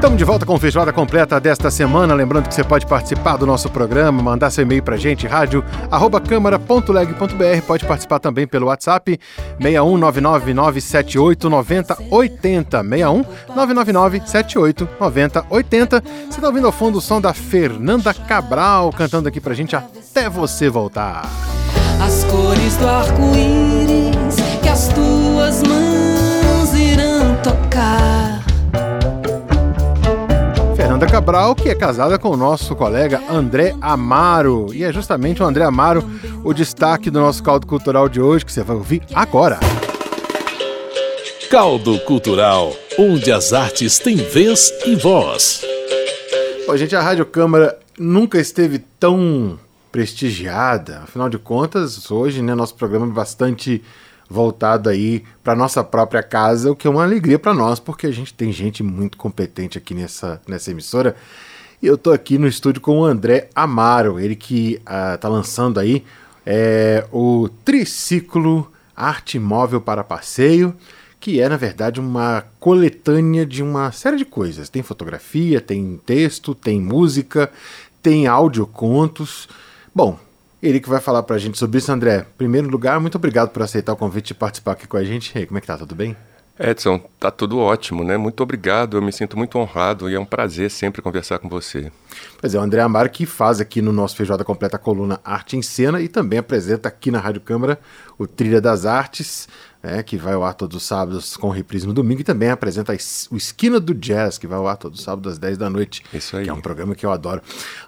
Estamos de volta com feijoada completa desta semana. Lembrando que você pode participar do nosso programa, mandar seu e-mail pra gente, rádio@câmara.leg.br. Pode participar também pelo WhatsApp 61999789080. 61999789080. Você está ouvindo ao fundo o som da Fernanda Cabral cantando aqui pra gente até você voltar. As cores do arco-íris que as tuas mãos irão tocar. Fernanda Cabral, que é casada com o nosso colega André Amaro. E é justamente o André Amaro o destaque do nosso caldo cultural de hoje, que você vai ouvir agora. Caldo Cultural, onde as artes têm vez e voz. Bom, gente, a Rádio Câmara nunca esteve tão prestigiada. Afinal de contas, hoje, né, nosso programa é bastante voltado aí para nossa própria casa, o que é uma alegria para nós, porque a gente tem gente muito competente aqui nessa, nessa emissora. E eu tô aqui no estúdio com o André Amaro, ele que ah, tá lançando aí é, o triciclo Arte Móvel para Passeio, que é, na verdade, uma coletânea de uma série de coisas. Tem fotografia, tem texto, tem música, tem audiocontos. Bom, ele que vai falar pra gente sobre isso, André. Em primeiro lugar, muito obrigado por aceitar o convite de participar aqui com a gente. E aí, como é que tá? Tudo bem? Edson, tá tudo ótimo, né? Muito obrigado, eu me sinto muito honrado e é um prazer sempre conversar com você. Pois é, o André Amaro que faz aqui no nosso Feijoada Completa a coluna Arte em Cena e também apresenta aqui na Rádio Câmara o Trilha das Artes, né, que vai ao ar todos os sábados com reprise no domingo e também apresenta o Esquina do Jazz, que vai ao ar todos os sábados às 10 da noite. Isso aí. Que é um programa que eu adoro.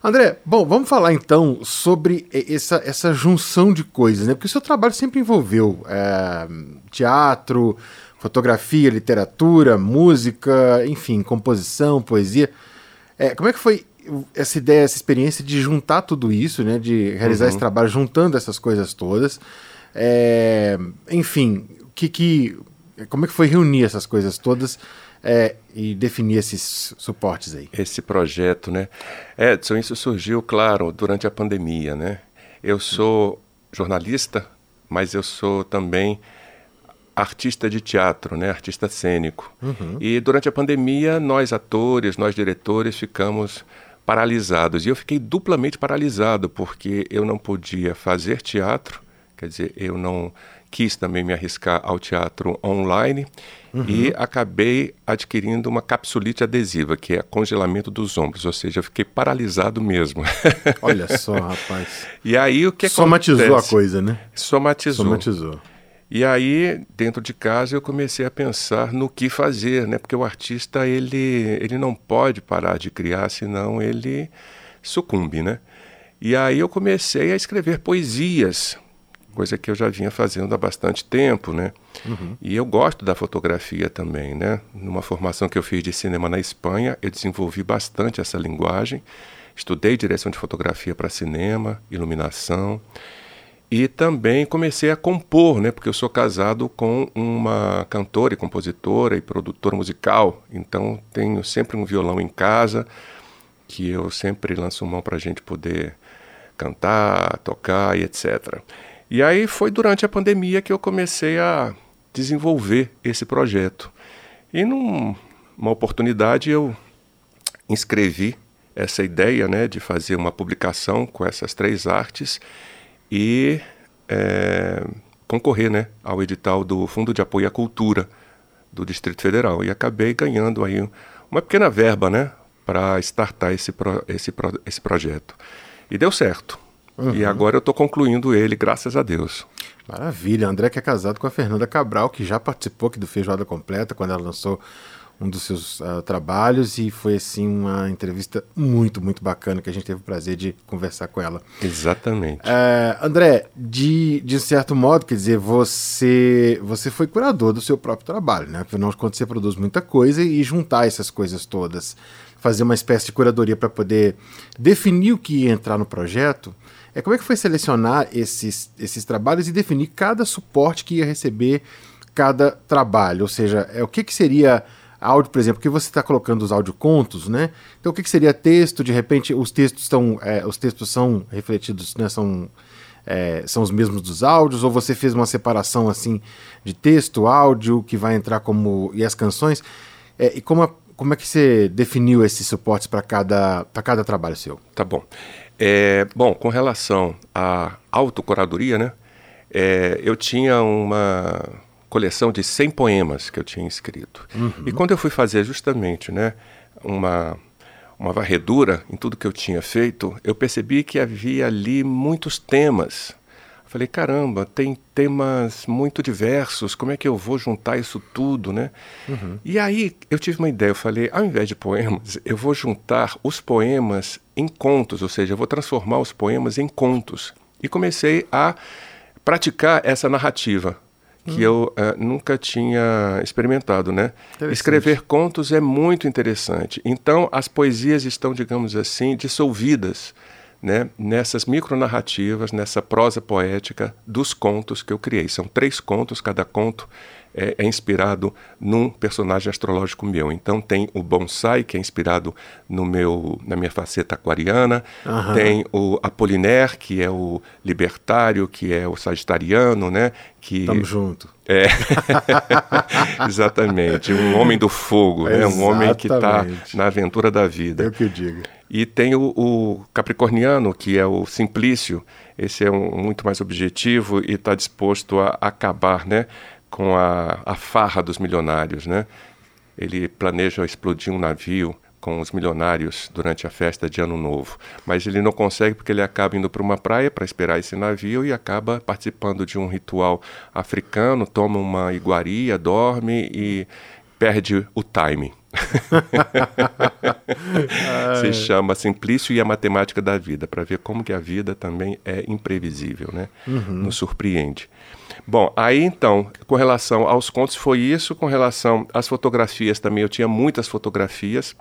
André, bom, vamos falar então sobre essa, essa junção de coisas, né? Porque o seu trabalho sempre envolveu é, teatro, fotografia, literatura, música, enfim, composição, poesia. É, como é que foi essa ideia, essa experiência de juntar tudo isso, né? De realizar Uhum. esse trabalho juntando essas coisas todas. É, enfim, que, que, como é que foi reunir essas coisas todas é, e definir esses suportes aí? Esse projeto, né? Edson, isso surgiu, claro, durante a pandemia, né? Eu sou jornalista, mas eu sou também artista de teatro, né, artista cênico. Uhum. E durante a pandemia, nós atores, nós diretores ficamos paralisados. E eu fiquei duplamente paralisado, porque eu não podia fazer teatro, quer dizer, eu não quis também me arriscar ao teatro online Uhum. e acabei adquirindo uma capsulite adesiva, que é congelamento dos ombros, ou seja, eu fiquei paralisado mesmo. Olha só, rapaz. E aí o que Somatizou acontece? a coisa, né? Somatizou. Somatizou. E aí, dentro de casa, eu comecei a pensar no que fazer, né? Porque o artista, ele, ele não pode parar de criar, senão ele sucumbe, né? E aí eu comecei a escrever poesias, coisa que eu já vinha fazendo há bastante tempo, né? Uhum. E eu gosto da fotografia também, né? Numa formação que eu fiz de cinema na Espanha, eu desenvolvi bastante essa linguagem. Estudei direção de fotografia para cinema, iluminação. E também comecei a compor, né? Porque eu sou casado com uma cantora e compositora e produtora musical. Então tenho sempre um violão em casa que eu sempre lanço mão para a gente poder cantar, tocar e etc. E aí foi durante a pandemia que eu comecei a desenvolver esse projeto. E numa oportunidade eu inscrevi essa ideia né, de fazer uma publicação com essas três artes e é, concorrer né, ao edital do Fundo de Apoio à Cultura do Distrito Federal. E acabei ganhando aí uma pequena verba né, para startar esse, pro, esse, pro, esse projeto. E deu certo. Uhum. E agora eu estou concluindo ele, graças a Deus. Maravilha. André que é casado com a Fernanda Cabral, que já participou aqui do Feijoada Completa, quando ela lançou um dos seus uh, trabalhos e foi assim uma entrevista muito, muito bacana que a gente teve o prazer de conversar com ela. Exatamente. Uh, André, de, de certo modo, quer dizer, você, você foi curador do seu próprio trabalho, né? Afinal de contas, você produz muita coisa e juntar essas coisas todas, fazer uma espécie de curadoria para poder definir o que ia entrar no projeto. É, como é que foi selecionar esses, esses trabalhos e definir cada suporte que ia receber cada trabalho? Ou seja, é, o que, que seria áudio, por exemplo, que você está colocando os audiocontos, né? Então o que, que seria texto? De repente os textos estão, é, os textos são refletidos, né? São é, são os mesmos dos áudios? Ou você fez uma separação assim de texto, áudio que vai entrar como e as canções? É, e como a, como é que você definiu esses suportes para cada cada trabalho seu? Tá bom. É, bom, com relação à autocuradoria, né? É, eu tinha uma coleção de 100 poemas que eu tinha escrito. Uhum. E quando eu fui fazer justamente né, uma, uma varredura em tudo que eu tinha feito, eu percebi que havia ali muitos temas. Falei, caramba, tem temas muito diversos, como é que eu vou juntar isso tudo, né? Uhum. E aí eu tive uma ideia, eu falei, ao invés de poemas, eu vou juntar os poemas em contos, ou seja, eu vou transformar os poemas em contos. E comecei a praticar essa narrativa que eu uh, nunca tinha experimentado, né? Escrever contos é muito interessante. Então, as poesias estão, digamos assim, dissolvidas, né? Nessas micronarrativas, nessa prosa poética dos contos que eu criei. São três contos, cada conto é, é, inspirado num personagem astrológico meu. Então tem o bonsai, que é inspirado no meu, na minha faceta aquariana, Aham. tem o Apolinaire, que é o libertário, que é o sagitariano, né? Que Tamo junto. É, exatamente, um homem do fogo, né? um homem que está na aventura da vida. Eu que digo. E tem o, o capricorniano, que é o simplício, esse é um, muito mais objetivo e está disposto a acabar né, com a, a farra dos milionários. Né? Ele planeja explodir um navio com os milionários durante a festa de Ano Novo, mas ele não consegue porque ele acaba indo para uma praia para esperar esse navio e acaba participando de um ritual africano, toma uma iguaria, dorme e perde o time. Se chama Simplício e a Matemática da Vida, para ver como que a vida também é imprevisível, né? Uhum. Nos surpreende. Bom, aí então, com relação aos contos foi isso, com relação às fotografias também, eu tinha muitas fotografias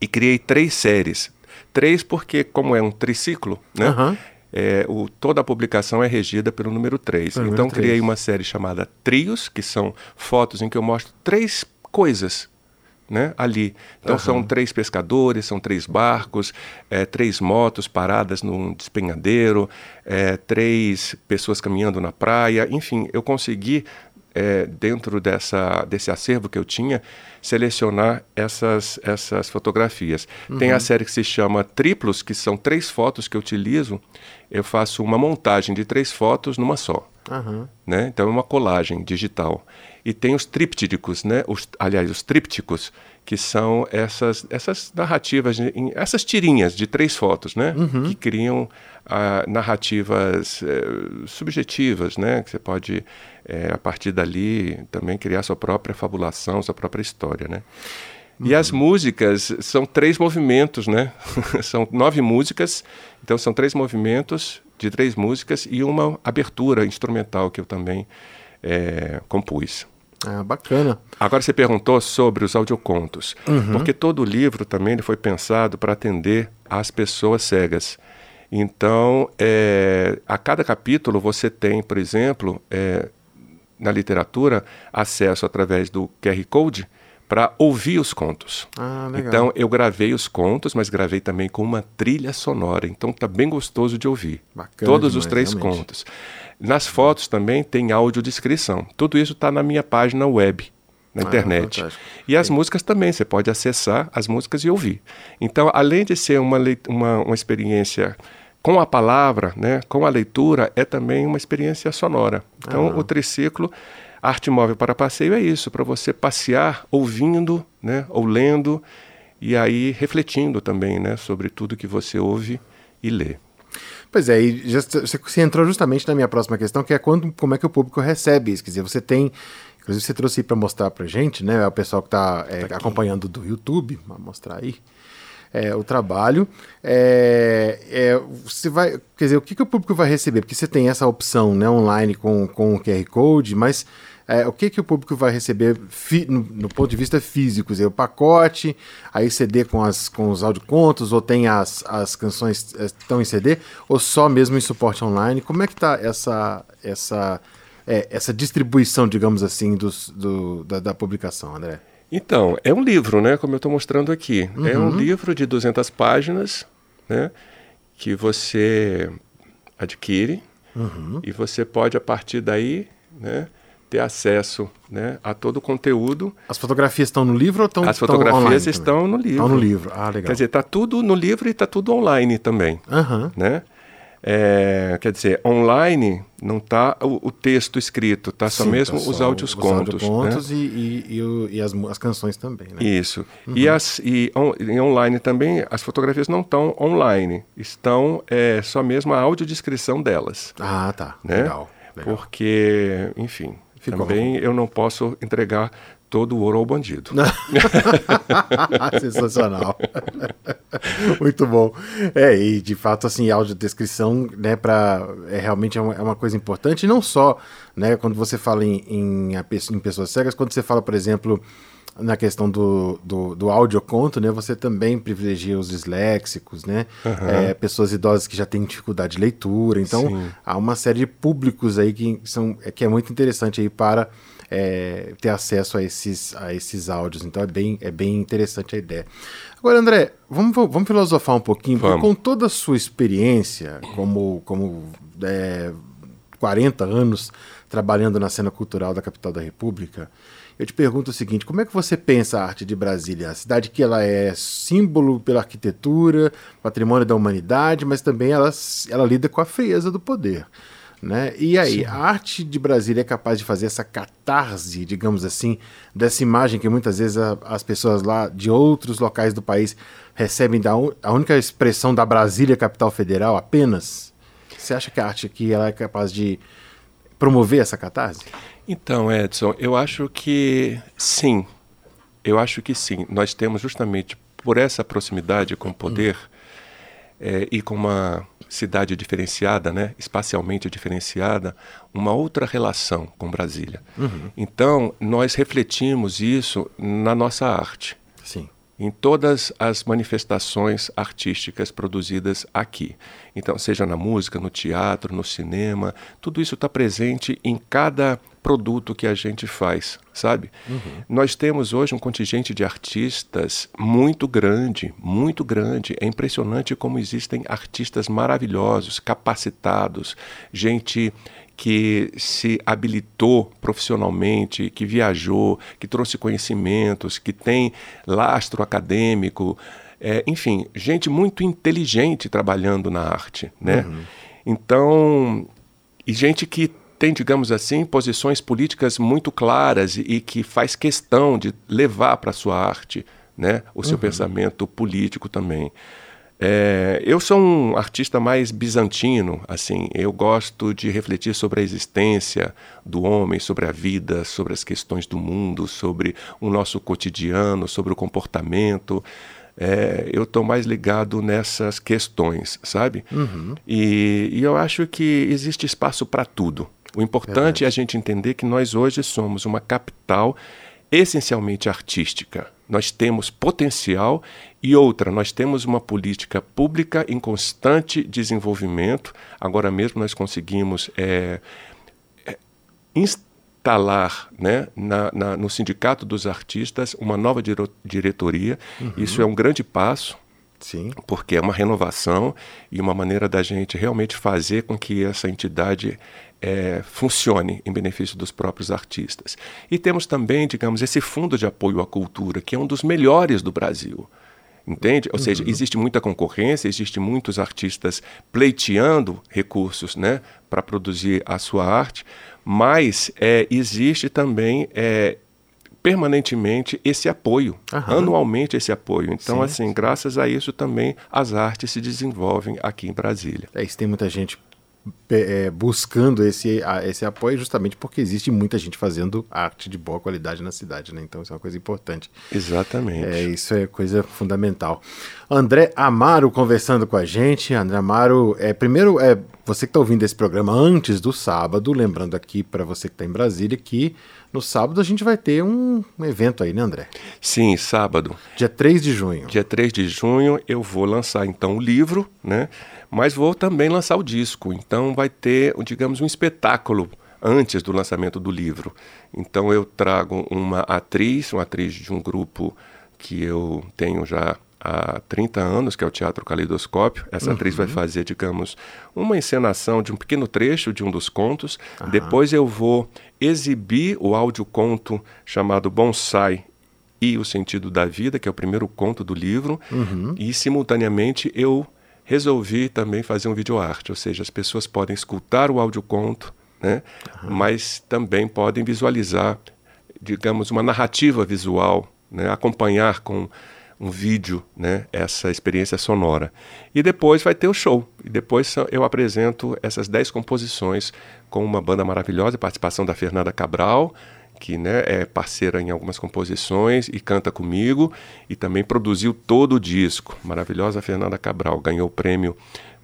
e criei três séries. Três porque, como é um triciclo, né? Aham. é, o, toda a publicação é regida pelo número 3. Pelo então, número criei uma série chamada Trios, que são fotos em que eu mostro três coisas né, ali. Então Aham. são três pescadores, são três barcos, é, três motos paradas num despenhadeiro, é, três pessoas caminhando na praia. Enfim, eu consegui, é, dentro dessa, desse acervo que eu tinha, selecionar essas, essas fotografias. Tem a Uhum. série que se chama Triplos, que são três fotos que eu utilizo. Eu faço uma montagem de três fotos numa só Aham. né? Então é uma colagem digital. E tem os trípticos, né? Os, aliás, os trípticos, que são essas, essas narrativas, em- essas tirinhas de três fotos, né? Uhum. Que criam ah, narrativas eh, subjetivas, né? Que você pode, eh, a partir dali, também criar sua própria fabulação, sua própria história, né? E as músicas são três movimentos, né? são nove músicas, então são três movimentos de três músicas e uma abertura instrumental que eu também eh, compus. Ah, bacana. Agora você perguntou sobre os audiocontos, Uhum. porque todo o livro também ele foi pensado para atender às pessoas cegas. Então, eh, a cada capítulo você tem, por exemplo, eh, na literatura, acesso através do QR Code para ouvir os contos. Ah, legal. Então, eu gravei os contos, mas gravei também com uma trilha sonora. Então, tá bem gostoso de ouvir. Bacana Todos os demais, três realmente. contos. Nas fotos também tem audiodescrição. Tudo isso está na minha página web, na Ah, internet. fantástico. E as músicas também, você pode acessar as músicas e ouvir. Então, além de ser uma, uma, uma experiência com a palavra, né, com a leitura, é também uma experiência sonora. Então, Ah. o triciclo Arte Móvel para Passeio é isso, para você passear ouvindo, né, ou lendo, e aí refletindo também né, sobre tudo que você ouve e lê. Pois é, e você entrou justamente na minha próxima questão, que é quando, como é que o público recebe isso. Quer dizer, você tem. Inclusive, você trouxe para mostrar pra gente, né? O pessoal que está acompanhando do YouTube, vou mostrar aí. é, o trabalho. É, é, você vai, quer dizer, o que, que o público vai receber? Porque você tem essa opção né, online com, com o QR Code, mas é, o que, que o público vai receber fi- no, no ponto de vista físico? Dizer, o pacote, aí CD com, as, com os audiocontos, ou tem as, as canções é, estão em CD, ou só mesmo em suporte online? Como é que está essa, essa, é, essa distribuição, digamos assim, dos, do, da, da publicação, André? Então, é um livro, né, como eu estou mostrando aqui. É um Uhum. livro de 200 páginas, né, que você adquire Uhum. e você pode, a partir daí, né, ter acesso né, a todo o conteúdo. As fotografias estão no livro ou estão As estão fotografias online também? estão no livro. Estão no livro, ah, legal. Quer dizer, está tudo no livro e está tudo online também. Aham. Né? É, quer dizer, online não está o, o texto escrito, está só Sim, mesmo tá os áudios contos. audiocontos né? e, e, e, e as, as canções também, né? Isso. Uhum. E, as, e on- online também, as fotografias não estão online, estão é, só mesmo a audiodescrição delas. Ah, tá. Né? Legal, legal. Porque, enfim, Ficou também eu não posso entregar todo o ouro ao bandido. Sensacional. Muito bom. É, e de fato, assim, audiodescrição, né, pra, é realmente é uma, é uma coisa importante, não só, né, quando você fala em, em, a em pessoas cegas, quando você fala, por exemplo, na questão do, do, do audioconto, né, você também privilegia os disléxicos, né, Aham. é, pessoas idosas que já têm dificuldade de leitura, então Sim. há uma série de públicos aí que, são, é, que é muito interessante aí para é, ter acesso a esses, a esses áudios. Então é bem, é bem interessante a ideia. Agora, André, vamos, vamos filosofar um pouquinho, porque Vamos. com toda a sua experiência, como, como é, 40 anos trabalhando na cena cultural da capital da República, eu te pergunto o seguinte: como é que você pensa a arte de Brasília? A cidade que ela é símbolo pela arquitetura, patrimônio da humanidade, mas também ela, ela lida com a frieza do poder. Né? E aí, a arte de Brasília é capaz de fazer essa catarse, digamos assim, dessa imagem que muitas vezes a- as pessoas lá de outros locais do país recebem da un- a única expressão da Brasília capital federal apenas? Você acha que a arte aqui ela é capaz de promover essa catarse? Então, Edson, eu acho que sim. Eu acho que sim. Nós temos justamente por essa proximidade com o poder eh, e com uma cidade diferenciada, né, espacialmente diferenciada, uma outra relação com Brasília. Uhum. Então, nós refletimos isso na nossa arte. Em todas as manifestações artísticas produzidas aqui. Então, seja na música, no teatro, no cinema, tudo isso está presente em cada produto que a gente faz, sabe? Uhum. Nós temos hoje um contingente de artistas muito grande, muito grande. É impressionante como existem artistas maravilhosos, capacitados, gente que se habilitou profissionalmente, que viajou, que trouxe conhecimentos, que tem lastro acadêmico, é, enfim, gente muito inteligente trabalhando na arte, né? Uhum. Então, e gente que tem, digamos assim, posições políticas muito claras e, que faz questão de levar para a sua arte, né, o seu uhum. pensamento político também. É, eu sou um artista mais bizantino, assim, eu gosto de refletir sobre a existência do homem, sobre a vida, sobre as questões do mundo, sobre o nosso cotidiano, sobre o comportamento. É, eu estou mais ligado nessas questões, sabe? Uhum. E, e, eu acho que existe espaço para tudo. O importante é a gente entender que nós hoje somos uma capital essencialmente artística. Nós temos potencial e outra, nós temos uma política pública em constante desenvolvimento. Agora mesmo nós conseguimos é, é, instalar né, na, na, no Sindicato dos Artistas uma nova dire diretoria. Uhum. Isso é um grande passo. Sim. Porque é uma renovação e uma maneira da gente realmente fazer com que essa entidade é, funcione em benefício dos próprios artistas. E temos também, digamos, esse fundo de apoio à cultura, que é um dos melhores do Brasil. Entende? Ou uhum. seja, existe muita concorrência, existe muitos artistas pleiteando recursos né, para produzir a sua arte, mas é, existe também é, permanentemente esse apoio, Aham. anualmente esse apoio. Então, sim, assim, sim. graças a isso também as artes se desenvolvem aqui em Brasília. É isso, tem muita gente é, buscando esse, a, esse apoio justamente porque existe muita gente fazendo arte de boa qualidade na cidade, né? Então isso é uma coisa importante. Exatamente. É, isso é coisa fundamental. André Amaro conversando com a gente. André Amaro, é, primeiro, é, você que está ouvindo esse programa antes do sábado, lembrando aqui para você que está em Brasília que no sábado a gente vai ter um, um, evento aí, né, André? Sim, sábado. Dia 3 de junho. Dia 3 de junho eu vou lançar então o livro, né? Mas vou também lançar o disco. Então vai ter, digamos, um espetáculo antes do lançamento do livro. Então eu trago uma atriz, uma atriz de um grupo que eu tenho já há 30 anos, que é o Teatro Caleidoscópio. Essa uhum. atriz vai fazer, digamos, uma encenação de um pequeno trecho de um dos contos. Uhum. Depois eu vou exibir o audioconto chamado Bonsai e o Sentido da Vida, que é o primeiro conto do livro. Uhum. E, simultaneamente, eu resolvi também fazer um videoarte, ou seja, as pessoas podem escutar o audioconto, né? mas também podem visualizar, digamos, uma narrativa visual, né? acompanhar com um vídeo, né, essa experiência sonora. E depois vai ter o show. E depois eu apresento essas dez composições com uma banda maravilhosa, participação da Fernanda Cabral, que né, é parceira em algumas composições e canta comigo, e também produziu todo o disco. Maravilhosa Fernanda Cabral, ganhou o prêmio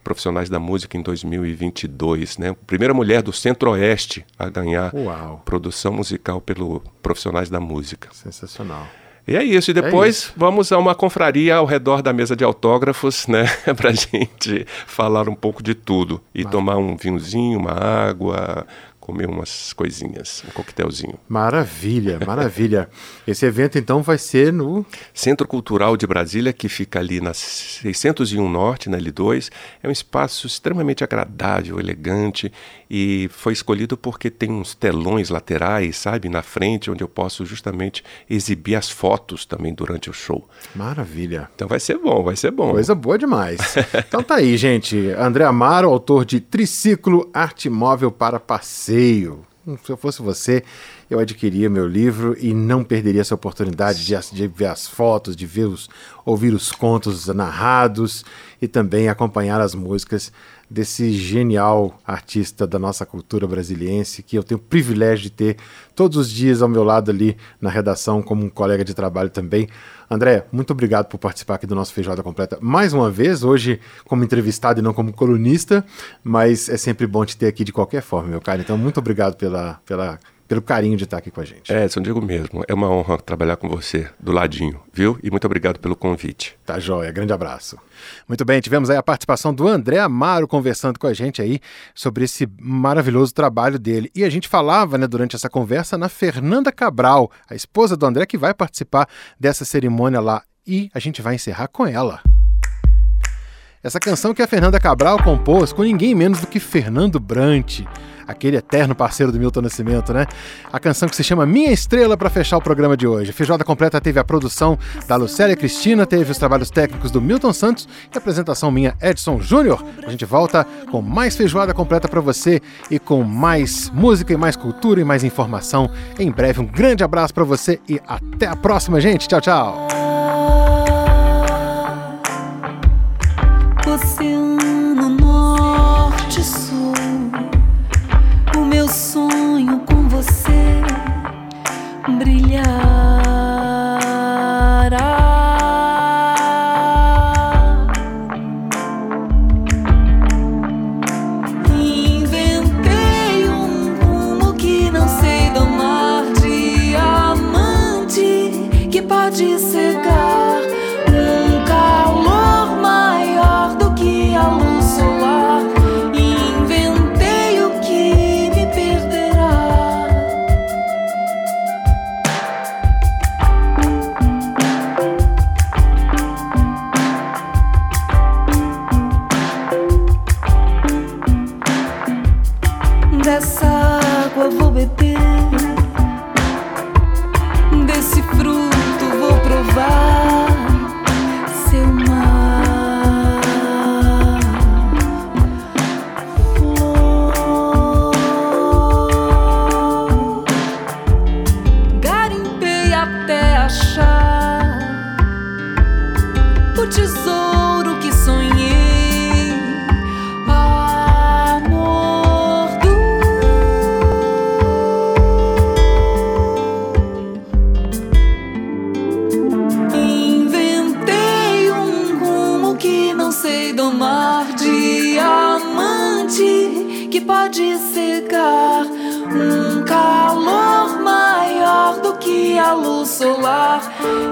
Profissionais da Música em 2022, né? Primeira mulher do Centro-Oeste a ganhar Uau. produção musical pelo Profissionais da Música. Sensacional. E é isso. E depois é isso. vamos a uma confraria ao redor da mesa de autógrafos, né? para a gente falar um pouco de tudo. E tomar um vinhozinho, uma água, comer umas coisinhas, um coquetelzinho. Maravilha, maravilha. Esse evento então vai ser no Centro Cultural de Brasília, que fica ali na 601 Norte, na L2. É um espaço extremamente agradável, elegante e foi escolhido porque tem uns telões laterais, sabe, na frente, onde eu posso justamente exibir as fotos também durante o show. Maravilha. Então vai ser bom, vai ser bom. Coisa boa demais. então tá aí, gente. André Amaro, autor de Triciclo Arte Móvel para Passeio passeio. Se eu fosse você, eu adquiria meu livro e não perderia essa oportunidade de, de, ver as fotos, de ver os, ouvir os contos narrados e também acompanhar as músicas desse genial artista da nossa cultura brasiliense que eu tenho o privilégio de ter todos os dias ao meu lado ali na redação como um colega de trabalho também. André, muito obrigado por participar aqui do nosso Feijoada Completa mais uma vez, hoje como entrevistado e não como colunista, mas é sempre bom te ter aqui de qualquer forma, meu cara. Então, muito obrigado pela, pela pelo carinho de estar aqui com a gente. Edson, digo mesmo, é uma honra trabalhar com você do ladinho, viu? E muito obrigado pelo convite. Tá joia, grande abraço. Muito bem, tivemos aí a participação do André Amaro conversando com a gente aí sobre esse maravilhoso trabalho dele. E a gente falava, né, durante essa conversa na Fernanda Cabral, a esposa do André, que vai participar dessa cerimônia lá. E a gente vai encerrar com ela. Essa canção que a Fernanda Cabral compôs com ninguém menos do que Fernando Brant, aquele eterno parceiro do Milton Nascimento, né? A canção que se chama Minha Estrela para fechar o programa de hoje. A Feijoada Completa teve a produção da Lucélia Cristina, teve os trabalhos técnicos do Milton Santos e a apresentação minha Edson Júnior. A gente volta com mais Feijoada Completa para você e com mais música e mais cultura e mais informação em breve. Um grande abraço para você e até a próxima, gente. Tchau, tchau. brilhar. now.